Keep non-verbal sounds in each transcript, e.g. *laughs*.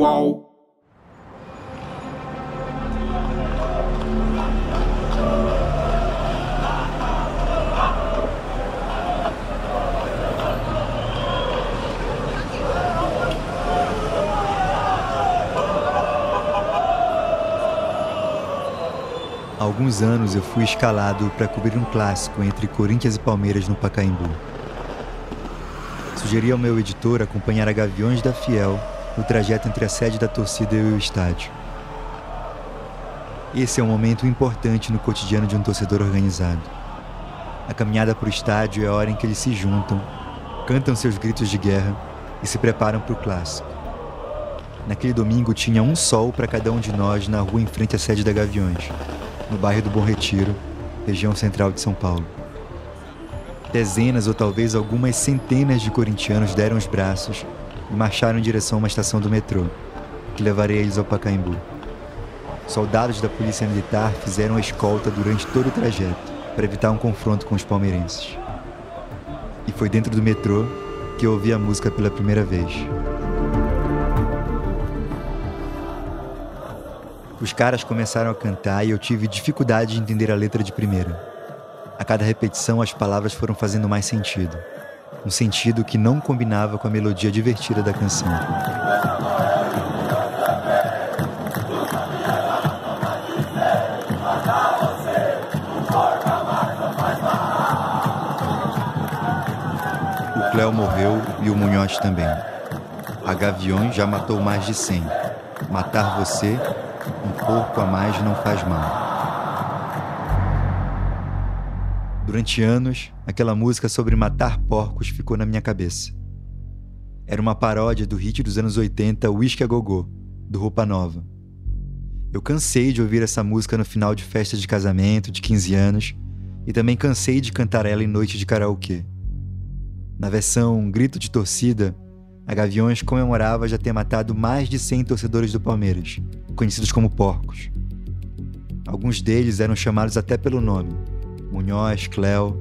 Uou. Há alguns anos eu fui escalado para cobrir um clássico entre Corinthians e Palmeiras no Pacaembu. Sugeri ao meu editor acompanhar a Gaviões da Fiel no trajeto entre a sede da torcida e o estádio. Esse é um momento importante no cotidiano de um torcedor organizado. A caminhada para o estádio é a hora em que eles se juntam, cantam seus gritos de guerra e se preparam para o clássico. Naquele domingo tinha um sol para cada um de nós na rua em frente à sede da Gaviões no bairro do Bom Retiro, região central de São Paulo. Dezenas ou talvez algumas centenas de corintianos deram os braços e marcharam em direção a uma estação do metrô, que levaria eles ao Pacaembu. Soldados da Polícia Militar fizeram a escolta durante todo o trajeto para evitar um confronto com os palmeirenses. E foi dentro do metrô que eu ouvi a música pela primeira vez. Os caras começaram a cantar e eu tive dificuldade de entender a letra de primeira. A cada repetição, as palavras foram fazendo mais sentido. Um sentido que não combinava com a melodia divertida da canção. O Cléo morreu e o Munhoz também. A Gaviões já matou mais de 100. Matar você um porco a mais não faz mal. Durante anos, aquela música sobre matar porcos ficou na minha cabeça. Era uma paródia do hit dos anos 80 Whisky a Gogô, do Roupa Nova. Eu cansei de ouvir essa música no final de festas de casamento, de 15 anos, e também cansei de cantar ela em noite de karaokê. Na versão Grito de Torcida, a Gaviões comemorava já ter matado mais de 100 torcedores do Palmeiras, conhecidos como porcos. Alguns deles eram chamados até pelo nome: Munhoz, Cléo.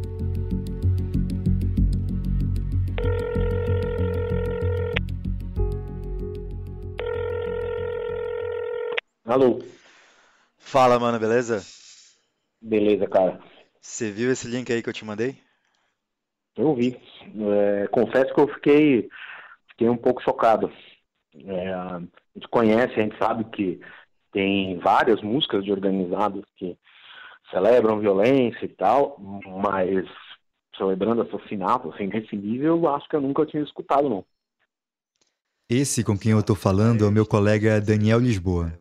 Alô? Fala, mano, beleza? Beleza, cara. Você viu esse link aí que eu te mandei? Eu vi. É, confesso que eu fiquei fiquei um pouco chocado. É, a gente conhece, a gente sabe que tem várias músicas de organizados que celebram violência e tal, mas celebrando assassinato, assim, nesse nível, eu acho que eu nunca tinha escutado, não. Esse com quem eu estou falando é o meu colega Daniel Lisboa.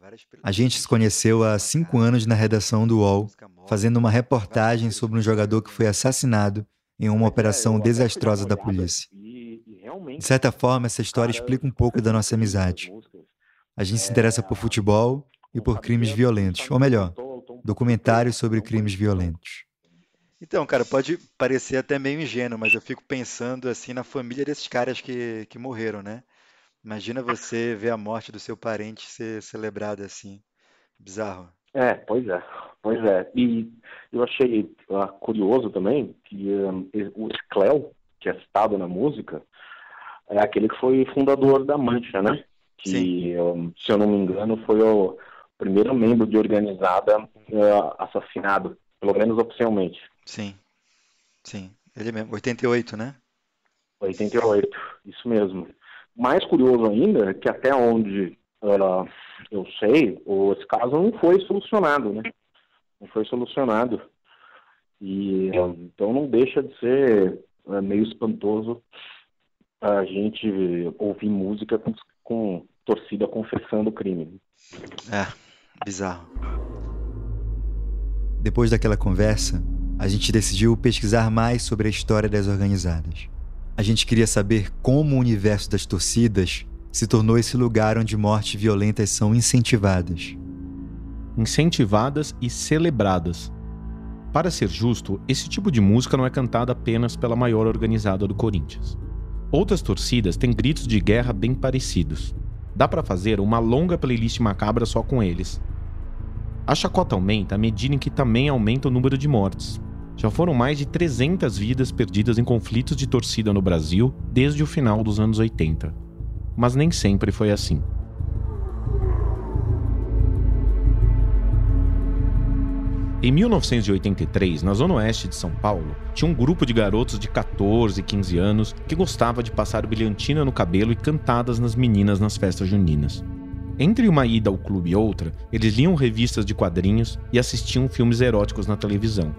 A gente se conheceu há cinco anos na redação do UOL, fazendo uma reportagem sobre um jogador que foi assassinado em uma operação desastrosa da polícia. De certa forma, essa história explica um pouco da nossa amizade. A gente se interessa por futebol e por crimes violentos, ou melhor, documentários sobre crimes violentos. Então, cara, pode parecer até meio ingênuo, mas eu fico pensando assim na família desses caras que, que morreram, né? Imagina você ver a morte do seu parente ser celebrada assim. Bizarro. É, pois é, pois é. E eu achei uh, curioso também que um, o Cleo, que é citado na música, é aquele que foi fundador da Mancha, né? Que, um, se eu não me engano, foi o primeiro membro de organizada uh, assassinado, pelo menos oficialmente. Sim, sim. Ele mesmo, 88, né? 88, isso mesmo. Mais curioso ainda é que até onde uh, eu sei, esse caso não foi solucionado, né? Não foi solucionado. E então não deixa de ser uh, meio espantoso a gente ouvir música com, com torcida confessando o crime. É, bizarro. Depois daquela conversa, a gente decidiu pesquisar mais sobre a história das organizadas. A gente queria saber como o universo das torcidas se tornou esse lugar onde mortes violentas são incentivadas. Incentivadas e celebradas. Para ser justo, esse tipo de música não é cantada apenas pela maior organizada do Corinthians. Outras torcidas têm gritos de guerra bem parecidos. Dá para fazer uma longa playlist macabra só com eles. A chacota aumenta à medida em que também aumenta o número de mortes. Já foram mais de 300 vidas perdidas em conflitos de torcida no Brasil desde o final dos anos 80. Mas nem sempre foi assim. Em 1983, na zona oeste de São Paulo, tinha um grupo de garotos de 14 e 15 anos que gostava de passar brilhantina no cabelo e cantadas nas meninas nas festas juninas. Entre uma ida ao clube e outra, eles liam revistas de quadrinhos e assistiam filmes eróticos na televisão.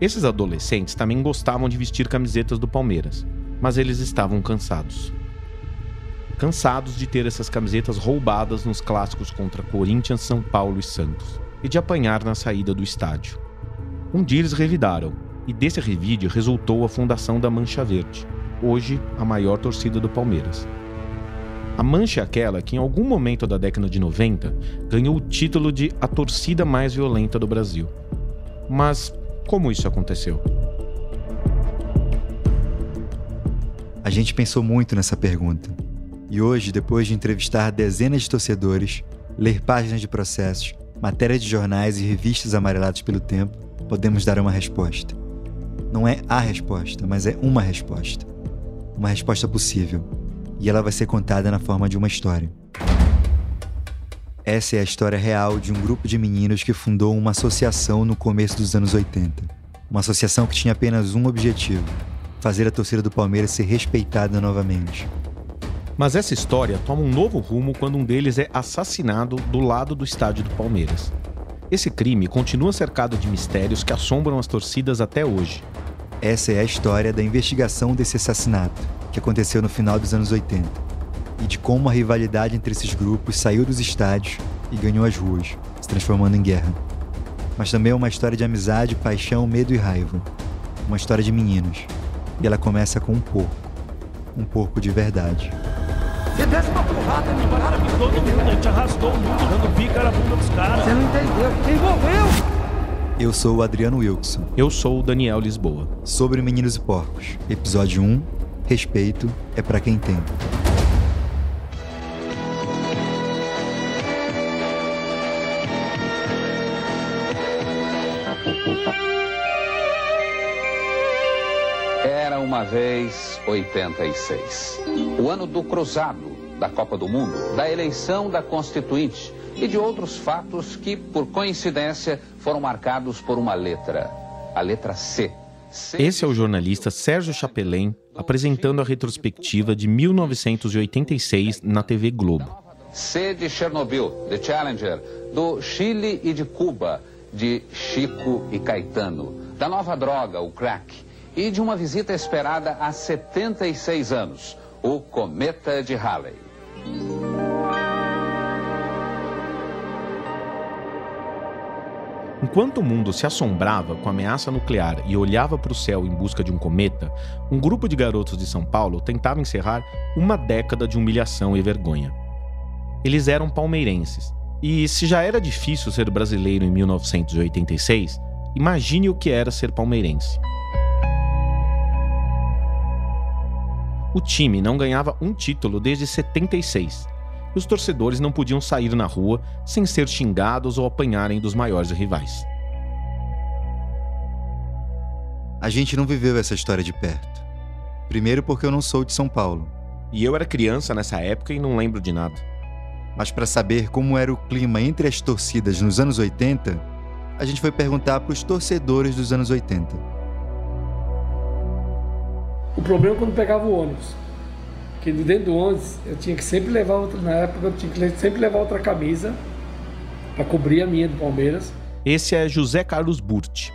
Esses adolescentes também gostavam de vestir camisetas do Palmeiras, mas eles estavam cansados. Cansados de ter essas camisetas roubadas nos clássicos contra Corinthians, São Paulo e Santos e de apanhar na saída do estádio. Um dia eles revidaram, e desse revide resultou a fundação da Mancha Verde, hoje a maior torcida do Palmeiras. A Mancha é aquela que, em algum momento da década de 90, ganhou o título de a torcida mais violenta do Brasil. Mas como isso aconteceu? A gente pensou muito nessa pergunta. E hoje, depois de entrevistar dezenas de torcedores, ler páginas de processos matéria de jornais e revistas amareladas pelo tempo, podemos dar uma resposta. Não é a resposta, mas é uma resposta. Uma resposta possível. E ela vai ser contada na forma de uma história. Essa é a história real de um grupo de meninos que fundou uma associação no começo dos anos 80. Uma associação que tinha apenas um objetivo: fazer a torcida do Palmeiras ser respeitada novamente. Mas essa história toma um novo rumo quando um deles é assassinado do lado do estádio do Palmeiras. Esse crime continua cercado de mistérios que assombram as torcidas até hoje. Essa é a história da investigação desse assassinato, que aconteceu no final dos anos 80, e de como a rivalidade entre esses grupos saiu dos estádios e ganhou as ruas, se transformando em guerra. Mas também é uma história de amizade, paixão, medo e raiva. Uma história de meninos. E ela começa com um porco. Um porco de verdade. Você desse uma porrada nos caras, todo mundo, a gente arrastou o mundo, dando pica na bunda dos caras. Você não entendeu, envolveu! Eu sou o Adriano Wilson. Eu sou o Daniel Lisboa. Sobre Meninos e Porcos, episódio 1, Respeito é para quem tem. Vez 86. O ano do cruzado da Copa do Mundo, da eleição da Constituinte e de outros fatos que, por coincidência, foram marcados por uma letra, a letra C. Esse é o jornalista Sérgio Chapelain apresentando a retrospectiva de 1986 na TV Globo. C de Chernobyl, de Challenger, do Chile e de Cuba, de Chico e Caetano, da nova droga, o crack, e de uma visita esperada há 76 anos, o Cometa de Halley. Enquanto o mundo se assombrava com a ameaça nuclear e olhava para o céu em busca de um cometa, um grupo de garotos de São Paulo tentava encerrar uma década de humilhação e vergonha. Eles eram palmeirenses, e se já era difícil ser brasileiro em 1986, imagine o que era ser palmeirense. O time não ganhava um título desde 76 e os torcedores não podiam sair na rua sem ser xingados ou apanharem dos maiores rivais. A gente não viveu essa história de perto. Primeiro, porque eu não sou de São Paulo. E eu era criança nessa época e não lembro de nada. Mas para saber como era o clima entre as torcidas nos anos 80, a gente foi perguntar para os torcedores dos anos 80. O problema é quando pegava o ônibus. Que dentro do ônibus eu tinha que sempre levar outra, na época eu tinha que sempre levar outra camisa para cobrir a minha do Palmeiras. Esse é José Carlos Burti.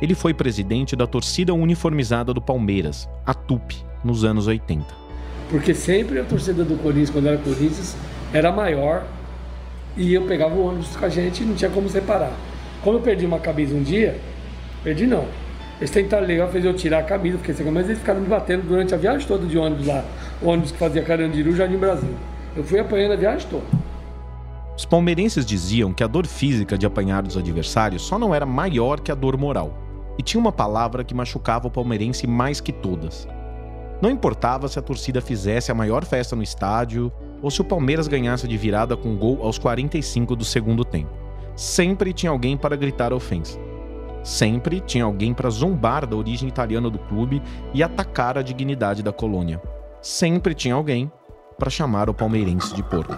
Ele foi presidente da torcida uniformizada do Palmeiras, a TUP, nos anos 80. Porque sempre a torcida do Corinthians, quando era Corinthians, era maior e eu pegava o ônibus com a gente e não tinha como separar. Como eu perdi uma camisa um dia, perdi não, eles tentaram legal, fez eu tirar a camisa, fiquei sem mas eles ficaram me batendo durante a viagem toda de ônibus lá. O ônibus que fazia Carandiru, Jardim Brasil. Eu fui apanhando a viagem toda. Os palmeirenses diziam que a dor física de apanhar dos adversários só não era maior que a dor moral. E tinha uma palavra que machucava o palmeirense mais que todas. Não importava se a torcida fizesse a maior festa no estádio ou se o Palmeiras ganhasse de virada com gol aos 45 do segundo tempo. Sempre tinha alguém para gritar ofensa. Sempre tinha alguém para zombar da origem italiana do clube e atacar a dignidade da colônia. Sempre tinha alguém para chamar o palmeirense de porco.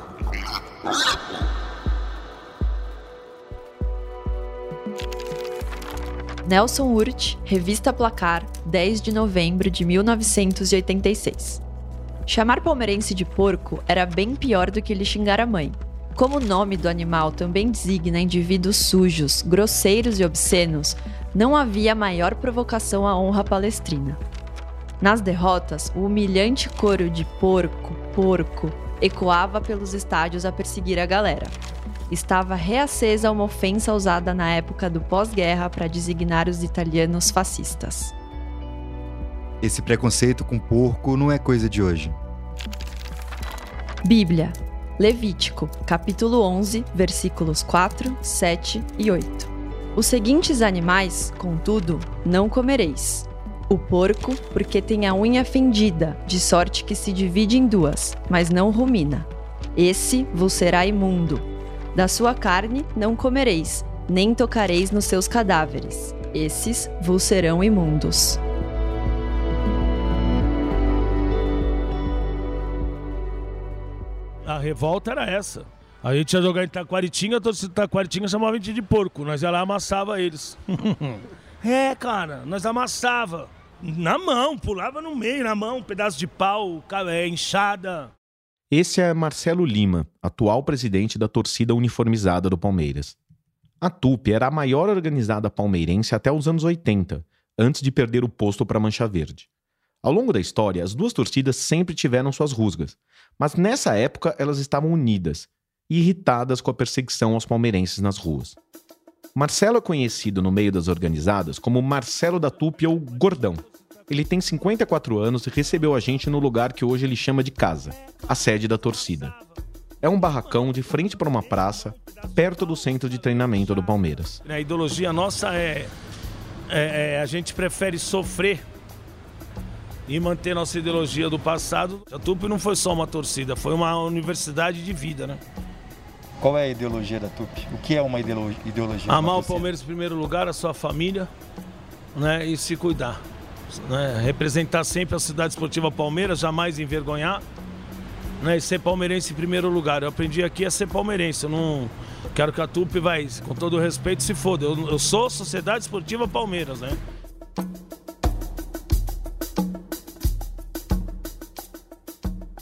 Nelson Urt, Revista Placar, 10 de novembro de 1986. Chamar palmeirense de porco era bem pior do que lhe xingar a mãe. Como o nome do animal também designa indivíduos sujos, grosseiros e obscenos, não havia maior provocação à honra palestrina. Nas derrotas, o humilhante coro de porco, porco, ecoava pelos estádios a perseguir a galera. Estava reacesa uma ofensa usada na época do pós-guerra para designar os italianos fascistas. Esse preconceito com porco não é coisa de hoje. Bíblia, Levítico, capítulo 11, versículos 4, 7 e 8. Os seguintes animais, contudo, não comereis: o porco, porque tem a unha fendida, de sorte que se divide em duas, mas não rumina. Esse vos será imundo. Da sua carne não comereis, nem tocareis nos seus cadáveres. Esses vos serão imundos. Revolta era essa. A gente ia jogar em Taquaritinga, a torcida de Taquaritinga chamava a gente de porco. Nós ia lá amassava eles. *laughs* é, cara, nós amassava. Na mão, pulava no meio, na mão, um pedaço de pau, é, enxada. Esse é Marcelo Lima, atual presidente da torcida uniformizada do Palmeiras. A TUP era a maior organizada palmeirense até os anos 80, antes de perder o posto para a Mancha Verde. Ao longo da história, as duas torcidas sempre tiveram suas rusgas, mas nessa época elas estavam unidas e irritadas com a perseguição aos palmeirenses nas ruas. Marcelo é conhecido no meio das organizadas como Marcelo da Tupi ou Gordão. Ele tem 54 anos e recebeu a gente no lugar que hoje ele chama de casa, a sede da torcida. É um barracão de frente para uma praça, perto do centro de treinamento do Palmeiras. A ideologia nossa é, é, é a gente prefere sofrer e manter nossa ideologia do passado. A Tupi não foi só uma torcida, foi uma universidade de vida, né? Qual é a ideologia da TUP? O que é uma ideologia? Amar o Palmeiras em primeiro lugar, a sua família, né? E se cuidar. Né? Representar sempre a cidade esportiva Palmeiras, jamais envergonhar. Né? E ser palmeirense em primeiro lugar. Eu aprendi aqui a ser palmeirense. Eu não quero que a TUP vai, com todo respeito, se foda. Eu, eu sou Sociedade Esportiva Palmeiras, né?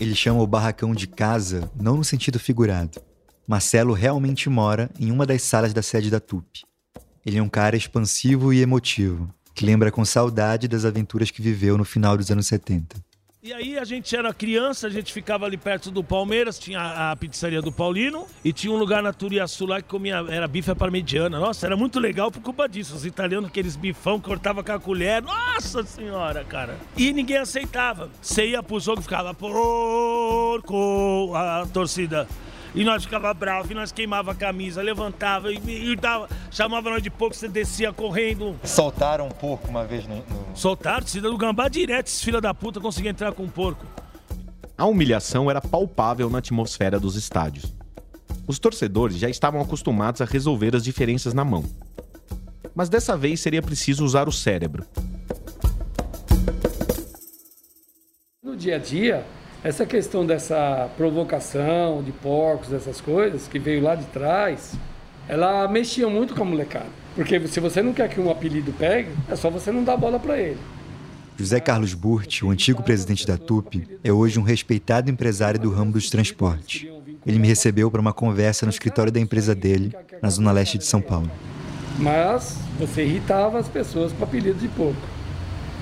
Ele chama o barracão de casa, não no sentido figurado. Marcelo realmente mora em uma das salas da sede da TUP. Ele é um cara expansivo e emotivo, que lembra com saudade das aventuras que viveu no final dos anos 70. E aí a gente era criança, a gente ficava ali perto do Palmeiras, tinha a pizzaria do Paulino e tinha um lugar na Turiaçu lá que comia, era bife parmegiana. Nossa, era muito legal por culpa disso. Os italianos, aqueles bifão, cortava com a colher. Nossa senhora, cara. E ninguém aceitava. Você ia pro jogo e ficava porco, a torcida. E nós ficava bravo, e nós queimava a camisa, levantava e, e dava, chamava nós de porco, você descia correndo. Soltaram um porco uma vez no. no... Soltaram, cidadão do Gambá direto, esses filha da puta conseguiam entrar com um porco. A humilhação era palpável na atmosfera dos estádios. Os torcedores já estavam acostumados a resolver as diferenças na mão. Mas dessa vez seria preciso usar o cérebro. No dia a dia, essa questão dessa provocação de porcos, essas coisas, que veio lá de trás, ela mexia muito com a molecada. Porque se você não quer que um apelido pegue, é só você não dar bola para ele. José Carlos Burt, o antigo presidente da TUP, é hoje um respeitado empresário do ramo dos transportes. Ele me recebeu para uma conversa no escritório da empresa dele, na zona leste de São Paulo. Mas você irritava as pessoas com apelido de porco.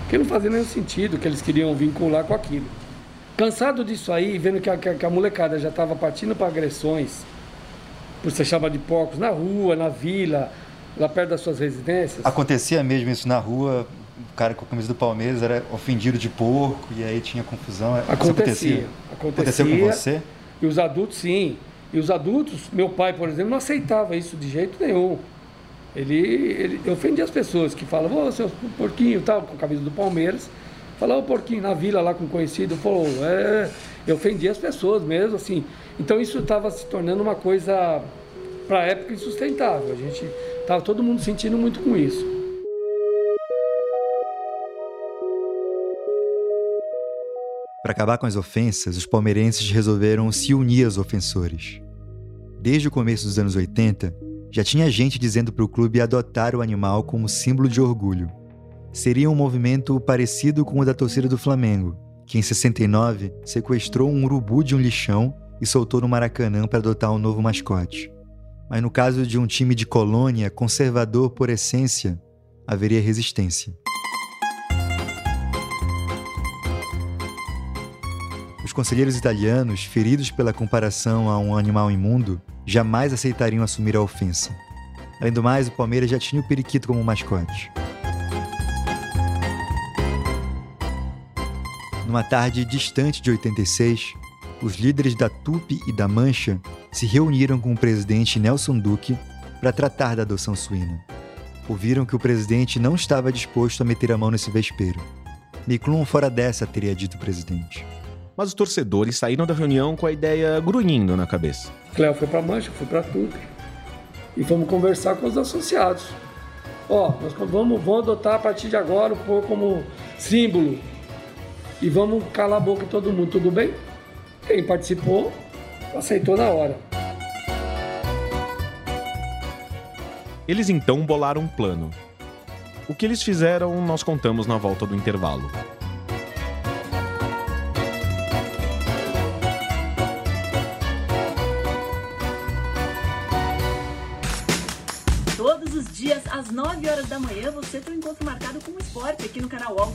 Porque não fazia nenhum sentido que eles queriam vincular com aquilo. Cansado disso aí, vendo que a, que a molecada já estava partindo para agressões, por ser chamado de porcos, na rua, na vila, lá perto das suas residências. Acontecia mesmo isso na rua, o cara com a camisa do Palmeiras era ofendido de porco e aí tinha confusão. Acontecia. Acontecia. Aconteceu com você? E os adultos, sim. E os adultos, meu pai, por exemplo, não aceitava isso de jeito nenhum. Ele, ele ofendia as pessoas que falavam, ô, seu porquinho tal, com a camisa do Palmeiras. Falar o porquinho na vila lá com conhecido, falou, é, eu ofendi as pessoas mesmo, assim. Então isso estava se tornando uma coisa, para a época, insustentável. A gente estava todo mundo sentindo muito com isso. Para acabar com as ofensas, os palmeirenses resolveram se unir aos ofensores. Desde o começo dos anos 80, Já tinha gente dizendo para o clube adotar o animal como símbolo de orgulho. Seria um movimento parecido com o da torcida do Flamengo, que em 69 sequestrou um urubu de um lixão e soltou no Maracanã para adotar um novo mascote. Mas no caso de um time de colônia conservador por essência, haveria resistência. Os conselheiros italianos, feridos pela comparação a um animal imundo, jamais aceitariam assumir a ofensa. Além do mais, o Palmeiras já tinha o periquito como mascote. Numa tarde distante de 86, os líderes da Tupi e da Mancha se reuniram com o presidente Nelson Duque para tratar da adoção suína. Ouviram que o presidente não estava disposto a meter a mão nesse vespeiro. Miclum fora dessa, teria dito o presidente mas os torcedores saíram da reunião com a ideia grunhindo na cabeça. Cléo foi para Mancha, foi para Tupi e fomos conversar com os associados. Ó, nós vamos, vamos adotar a partir de agora o porco como símbolo e vamos calar a boca todo mundo, tudo bem? Quem participou aceitou na hora. Eles então bolaram um plano. O que eles fizeram, nós contamos na volta do intervalo. às 9 horas da manhã, você tem um encontro marcado com o esporte aqui no canal UOL.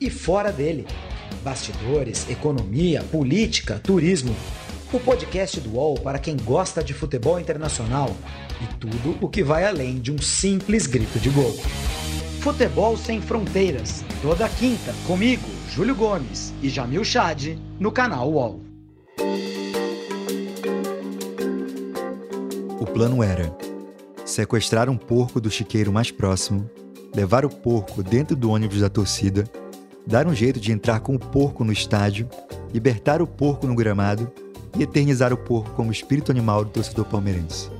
e fora dele. Bastidores, economia, política, turismo. O podcast do UOL para quem gosta de futebol internacional e tudo o que vai além de um simples grito de gol. Futebol sem fronteiras. Toda quinta, comigo, Júlio Gomes e Jamil Chad, no canal UOL. O plano era sequestrar um porco do chiqueiro mais próximo, levar o porco dentro do ônibus da torcida, dar um jeito de entrar com o porco no estádio, libertar o porco no gramado e eternizar o porco como espírito animal do torcedor palmeirense.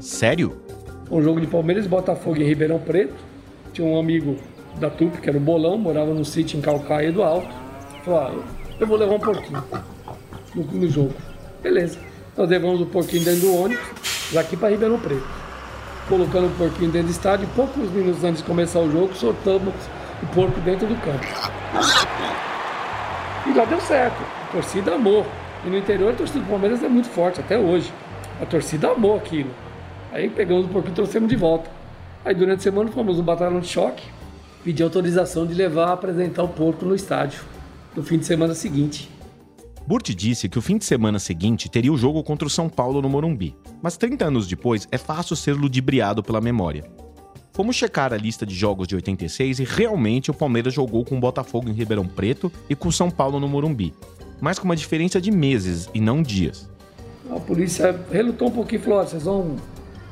Sério? Um jogo de Palmeiras Botafogo em Ribeirão Preto. Tinha um amigo da TUP, que era o Bolão, morava no sítio em Calcaia do Alto. Falou, ah, eu vou levar um porquinho no, no jogo. Beleza. Nós levamos o porquinho dentro do ônibus, daqui para Ribeirão Preto colocando o porquinho dentro do estádio e poucos minutos antes de começar o jogo, soltamos o porco dentro do campo. E lá deu certo. A torcida amou. E no interior a torcida do Palmeiras é muito forte, até hoje. A torcida amou aquilo. Aí pegamos o porquinho e trouxemos de volta. Aí durante a semana fomos no batalhão de choque, pedir autorização de levar a apresentar o porco no estádio no fim de semana seguinte. Burt disse que o fim de semana seguinte teria o jogo contra o São Paulo no Morumbi, mas 30 anos depois é fácil ser ludibriado pela memória. Fomos checar a lista de jogos de 86 e realmente o Palmeiras jogou com o Botafogo em Ribeirão Preto e com o São Paulo no Morumbi, mas com uma diferença de meses e não dias. A polícia relutou um pouquinho e falou: vocês vão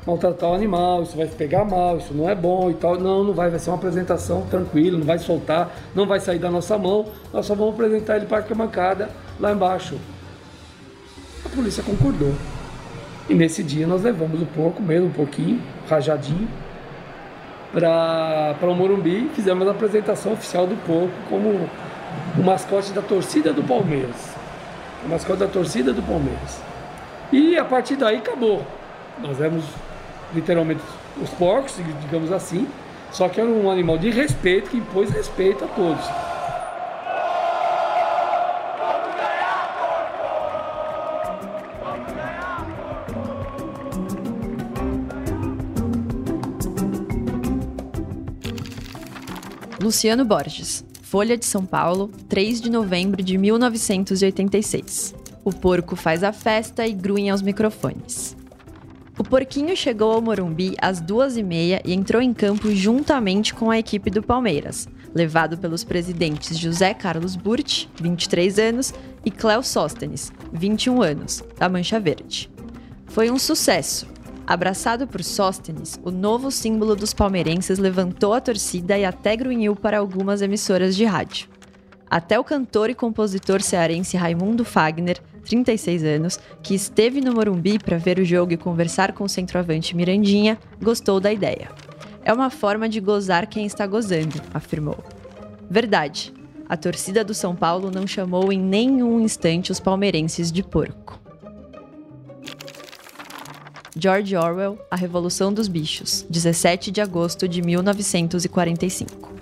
maltratar o animal, isso vai pegar mal, isso não é bom e tal. Não, não vai, vai ser uma apresentação tranquila, não vai soltar, não vai sair da nossa mão, nós só vamos apresentar ele para a arquibancada lá embaixo. A polícia concordou. E nesse dia nós levamos o porco mesmo, um pouquinho, rajadinho, para o Morumbi e fizemos a apresentação oficial do porco como o mascote da torcida do Palmeiras. O mascote da torcida do Palmeiras. E a partir daí acabou. Nós vemos literalmente os porcos, digamos assim, só que era um animal de respeito que impôs respeito a todos. Luciano Borges, Folha de São Paulo, 3 de novembro de 1986. O porco faz a festa e grunha aos microfones. O porquinho chegou ao Morumbi às duas e meia e entrou em campo juntamente com a equipe do Palmeiras, levado pelos presidentes José Carlos Burt, 23 anos, e Cléo Sóstenes, 21 anos, da Mancha Verde. Foi um sucesso. Abraçado por Sóstenes, o novo símbolo dos palmeirenses levantou a torcida e até grunhiu para algumas emissoras de rádio. Até o cantor e compositor cearense Raimundo Fagner, 36 anos, que esteve no Morumbi para ver o jogo e conversar com o centroavante Mirandinha, gostou da ideia. É uma forma de gozar quem está gozando, afirmou. Verdade. A torcida do São Paulo não chamou em nenhum instante os palmeirenses de porco. George Orwell, A Revolução dos Bichos, 17 de agosto de 1945.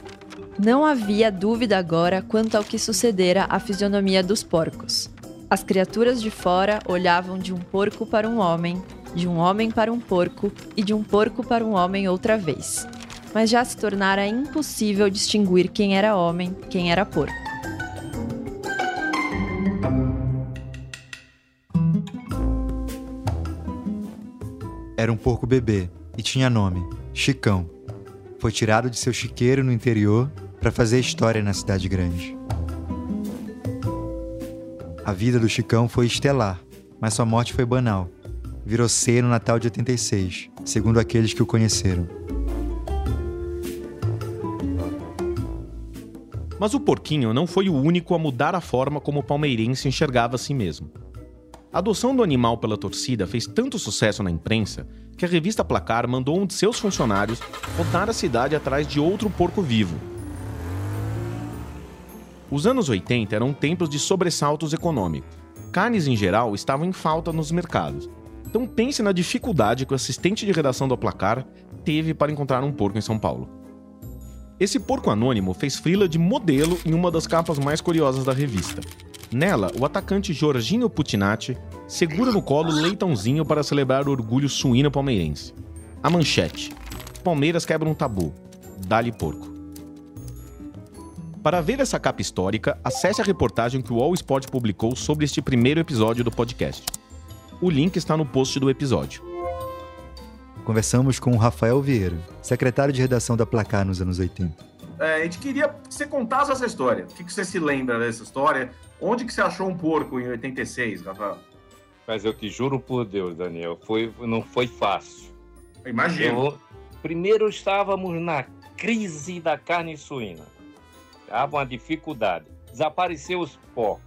Não havia dúvida agora quanto ao que sucedera à fisionomia dos porcos. As criaturas de fora olhavam de um porco para um homem, de um homem para um porco e de um porco para um homem outra vez. Mas já se tornara impossível distinguir quem era homem, quem era porco. Era um porco bebê e tinha nome: Chicão. Foi tirado de seu chiqueiro no interior para fazer história na cidade grande. A vida do Chicão foi estelar, mas sua morte foi banal. Virou ceia no Natal de 86, segundo aqueles que o conheceram. Mas o porquinho não foi o único a mudar a forma como o palmeirense enxergava a si mesmo. A adoção do animal pela torcida fez tanto sucesso na imprensa que a revista Placar mandou um de seus funcionários rodar a cidade atrás de outro porco vivo. Os anos 80 eram tempos de sobressaltos econômicos. Carnes em geral estavam em falta nos mercados. Então pense na dificuldade que o assistente de redação do Placar teve para encontrar um porco em São Paulo. Esse porco anônimo fez frila de modelo em uma das capas mais curiosas da revista. Nela, o atacante Jorginho Putinati segura no colo leitãozinho para celebrar o orgulho suíno palmeirense. A manchete: Palmeiras quebra um tabu. Dali porco. Para ver essa capa histórica, acesse a reportagem que o All Sport publicou sobre este primeiro episódio do podcast. O link está no post do episódio. Conversamos com o Rafael Vieira, secretário de redação da Placar nos anos 80. É, a gente queria que você contasse essa história. O que, que você se lembra dessa história? Onde que você achou um porco em 86, Rafael? Mas eu te juro por Deus, Daniel, foi, não foi fácil. Imagino. Eu, primeiro estávamos na crise da carne suína. Estava uma dificuldade. Desapareceu os porcos.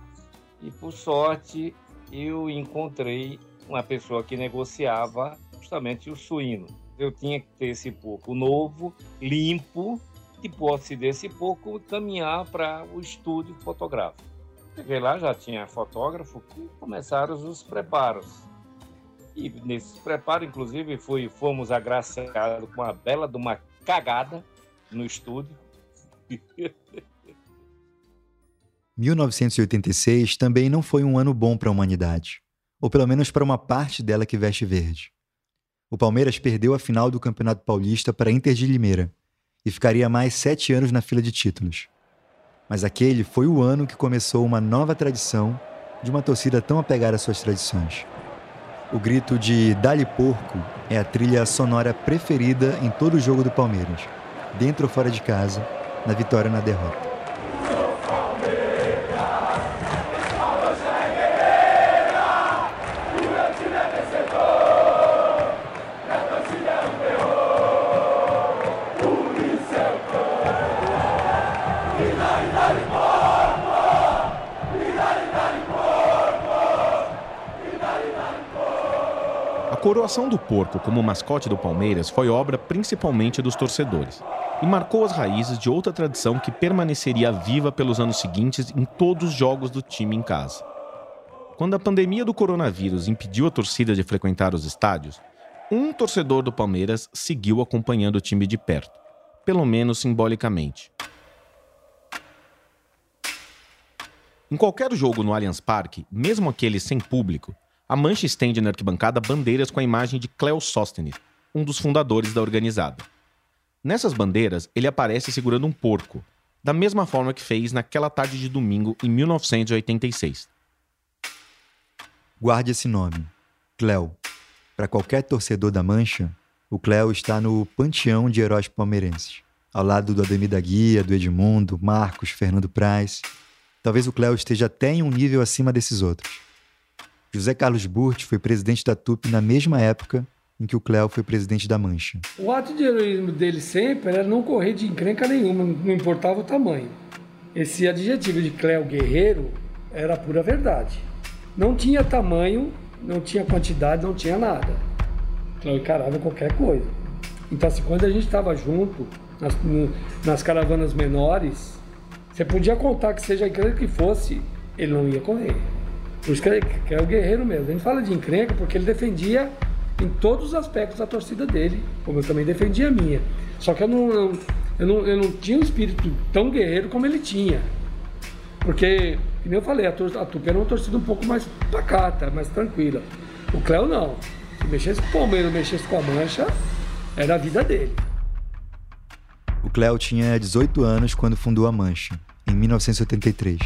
E por sorte, eu encontrei uma pessoa que negociava justamente o suíno. Eu tinha que ter esse porco novo, limpo, de posse desse porco, caminhar para o estúdio fotográfico. Cheguei lá, já tinha fotógrafo, e começaram os preparos. E nesses preparos, inclusive, fui, fomos agraciados com uma bela de uma cagada no estúdio. *laughs* 1986 também não foi um ano bom para a humanidade, ou pelo menos para uma parte dela que veste verde. O Palmeiras perdeu a final do Campeonato Paulista para Inter de Limeira e ficaria mais sete anos na fila de títulos. Mas aquele foi o ano que começou uma nova tradição de uma torcida tão apegada às suas tradições. O grito de Dali Porco é a trilha sonora preferida em todo o jogo do Palmeiras, dentro ou fora de casa, na vitória ou na derrota. Coroação do porco como mascote do Palmeiras foi obra principalmente dos torcedores e marcou as raízes de outra tradição que permaneceria viva pelos anos seguintes em todos os jogos do time em casa. Quando a pandemia do coronavírus impediu a torcida de frequentar os estádios, um torcedor do Palmeiras seguiu acompanhando o time de perto, pelo menos simbolicamente. Em qualquer jogo no Allianz Parque, mesmo aquele sem público, a Mancha estende na arquibancada bandeiras com a imagem de Cleo Sóstenes, um dos fundadores da organizada. Nessas bandeiras, ele aparece segurando um porco, da mesma forma que fez naquela tarde de domingo em 1986. Guarde esse nome, Cleo. Para qualquer torcedor da Mancha, o Cleo está no panteão de heróis palmeirenses, ao lado do Ademir da Guia, do Edmundo, Marcos, Fernando Praz. Talvez o Cleo esteja até em um nível acima desses outros. José Carlos Burt foi presidente da TUP na mesma época em que o Cléo foi presidente da Mancha. O ato de heroísmo dele sempre era não correr de encrenca nenhuma, não importava o tamanho. Esse adjetivo de Cléo Guerreiro era pura verdade. Não tinha tamanho, não tinha quantidade, não tinha nada. Cléo encarava qualquer coisa. Então, assim, quando a gente estava junto, nas, nas caravanas menores, você podia contar que seja a encrenca que fosse, ele não ia correr. Por isso que, ele, que é o guerreiro mesmo. A gente fala de encrenca porque ele defendia em todos os aspectos a torcida dele, como eu também defendia a minha. Só que eu não, eu não, eu não tinha um espírito tão guerreiro como ele tinha. Porque, como eu falei, a, tor a Tupi era uma torcida um pouco mais pacata, mais tranquila. O Cléo não. Se mexesse com o Palmeiras, mexesse com a Mancha, era a vida dele. O Cléo tinha 18 anos quando fundou a Mancha, em 1983.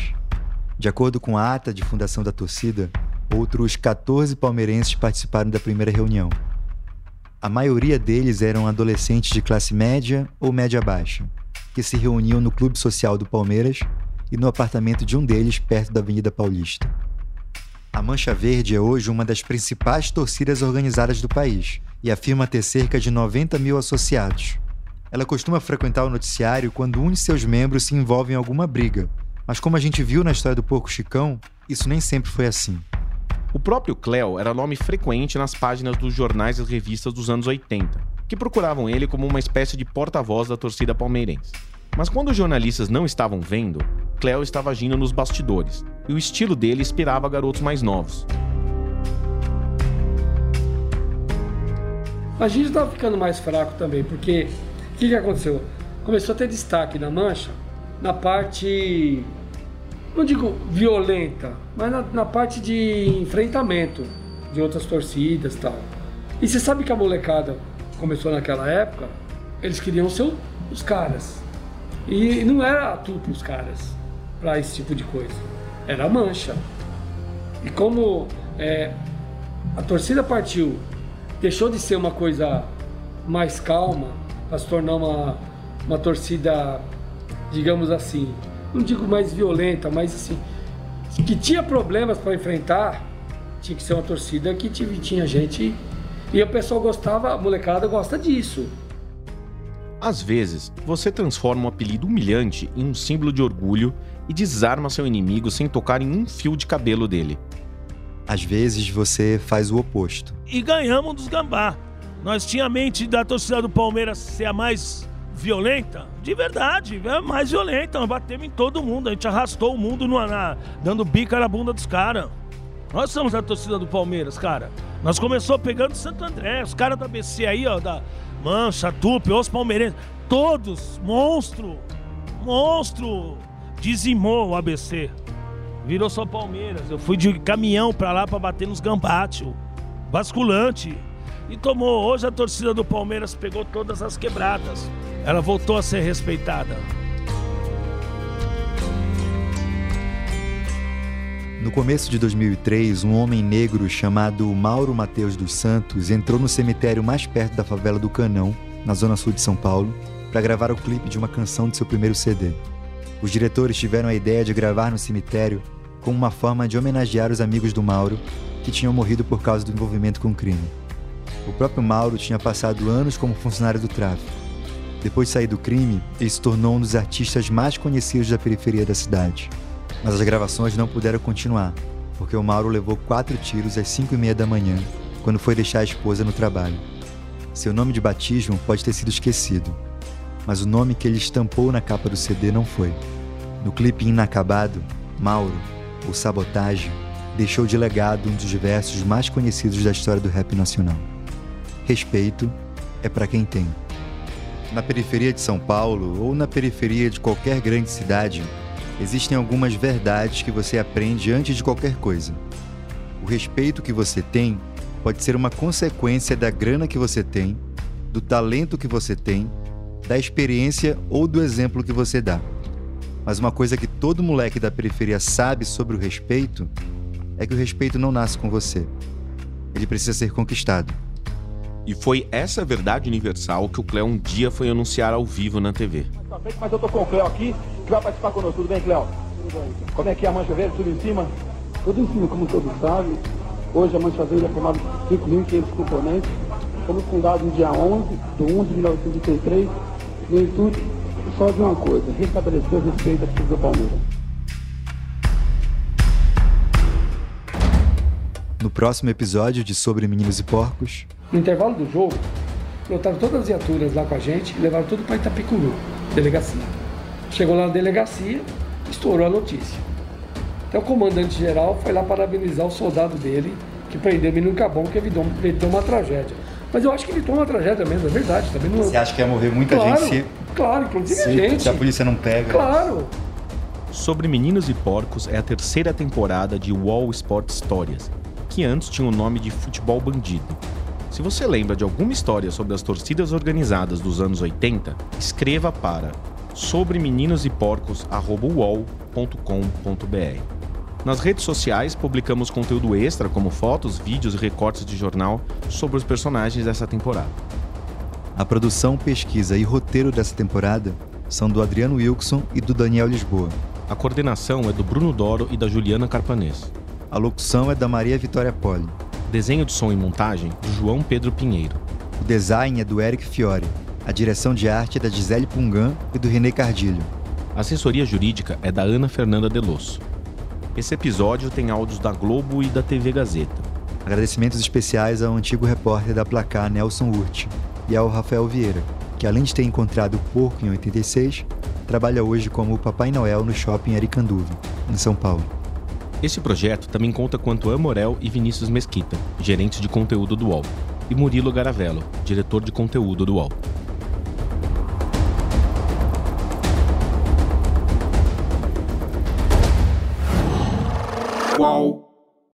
De acordo com a ata de fundação da torcida, outros 14 palmeirenses participaram da primeira reunião. A maioria deles eram adolescentes de classe média ou média baixa, que se reuniam no Clube Social do Palmeiras e no apartamento de um deles perto da Avenida Paulista. A Mancha Verde é hoje uma das principais torcidas organizadas do país e afirma ter cerca de 90 mil associados. Ela costuma frequentar o noticiário quando um de seus membros se envolve em alguma briga, mas como a gente viu na história do Porco Chicão, isso nem sempre foi assim. O próprio Cleo era nome frequente nas páginas dos jornais e revistas dos anos 80, que procuravam ele como uma espécie de porta-voz da torcida palmeirense. Mas quando os jornalistas não estavam vendo, Cleo estava agindo nos bastidores, e o estilo dele inspirava garotos mais novos. A gente estava ficando mais fraco também, porque o que, que aconteceu? Começou a ter destaque na mancha na parte, não digo violenta, mas na, na parte de enfrentamento de outras torcidas e tal. E você sabe que a molecada começou naquela época, eles queriam ser os caras. E não era tudo os caras para esse tipo de coisa. Era mancha. E como é, a torcida partiu, deixou de ser uma coisa mais calma para se tornar uma, uma torcida, digamos assim, não digo mais violenta, mas assim, que tinha problemas para enfrentar, tinha que ser uma torcida que tinha gente. E o pessoal gostava, a molecada gosta disso. Às vezes, você transforma um apelido humilhante em um símbolo de orgulho e desarma seu inimigo sem tocar em um fio de cabelo dele. Às vezes você faz o oposto. E ganhamos dos gambá. Nós tinha a mente da torcida do Palmeiras ser a mais violenta, de verdade, é mais violenta. Nós batemos em todo mundo, a gente arrastou o mundo no, na, dando bica na bunda dos caras. Nós somos a torcida do Palmeiras, cara. Nós começou pegando Santo André, os caras da BC aí, ó, da Mancha, Tupi, os palmeirenses, todos, monstro, monstro, dizimou o ABC. Virou só Palmeiras. Eu fui de caminhão pra lá pra bater nos gambates, basculante. E tomou. Hoje a torcida do Palmeiras pegou todas as quebradas. Ela voltou a ser respeitada. No começo de 2003, um homem negro chamado Mauro Mateus dos Santos entrou no cemitério mais perto da favela do Canão, na zona sul de São Paulo, para gravar o clipe de uma canção de seu primeiro CD. Os diretores tiveram a ideia de gravar no cemitério como uma forma de homenagear os amigos do Mauro que tinham morrido por causa do envolvimento com o crime. O próprio Mauro tinha passado anos como funcionário do tráfico. Depois de sair do crime, ele se tornou um dos artistas mais conhecidos da periferia da cidade. Mas as gravações não puderam continuar, porque o Mauro levou quatro tiros às cinco e meia da manhã, quando foi deixar a esposa no trabalho. Seu nome de batismo pode ter sido esquecido, mas o nome que ele estampou na capa do CD não foi. No clipe inacabado, Mauro, o Sabotagem, deixou de legado um dos versos mais conhecidos da história do rap nacional. Respeito é para quem tem. Na periferia de São Paulo ou na periferia de qualquer grande cidade, existem algumas verdades que você aprende antes de qualquer coisa. O respeito que você tem pode ser uma consequência da grana que você tem, do talento que você tem, da experiência ou do exemplo que você dá. Mas uma coisa que todo moleque da periferia sabe sobre o respeito é que o respeito não nasce com você. Ele precisa ser conquistado. E foi essa verdade universal que o Cléo um dia foi anunciar ao vivo na TV. Mas eu tô com o Cléo aqui, que vai participar conosco. Tudo bem, Cléo? Tudo bem. Como é que é a Mancha Verde? Tudo em cima? Tudo em cima, como todos sabem. Hoje a Mancha Verde é formada por 5.500 componentes. Fomos fundados no dia 11 de 11 de 1933, no intuito só de uma coisa, restabelecer o respeito à torcida do Palmeiras. No próximo episódio de Sobre Meninos e Porcos. No intervalo do jogo, lotaram todas as viaturas lá com a gente e levaram tudo para Itapicuru, delegacia. Chegou lá na delegacia, estourou a notícia. Então o comandante geral foi lá parabenizar o soldado dele, que prendeu o menino Cabão, que evitou, evitou uma tragédia. Mas eu acho que evitou uma tragédia mesmo, é verdade. Também não... Você acha que ia morrer muita claro, gente se... Claro, inclusive se, a gente. Se a polícia não pega. Claro. Sobre Meninos e Porcos é a terceira temporada de Wall Sport Histórias, que antes tinha o nome de Futebol Bandido. Se você lembra de alguma história sobre as torcidas organizadas dos anos 80, escreva para sobremeninoseporcos.com.br. Nas redes sociais, publicamos conteúdo extra, como fotos, vídeos e recortes de jornal sobre os personagens dessa temporada. A produção, pesquisa e roteiro dessa temporada são do Adriano Wilson e do Daniel Lisboa. A coordenação é do Bruno Doro e da Juliana Carpanês. A locução é da Maria Vitória Poli. Desenho de som e montagem do João Pedro Pinheiro. O design é do Eric Fiore. A direção de arte é da Gisele Pungan e do René Cardilho. A assessoria jurídica é da Ana Fernanda Delosso. Esse episódio tem áudios da Globo e da TV Gazeta. Agradecimentos especiais ao antigo repórter da Placar Nelson Urt e ao Rafael Vieira, que além de ter encontrado o porco em 86, trabalha hoje como o Papai Noel no shopping Aricanduva, em São Paulo. Esse projeto também conta com Antoine Morel e Vinícius Mesquita, gerentes de conteúdo do UOL, e Murilo Garavello, diretor de conteúdo do UOL. Qual?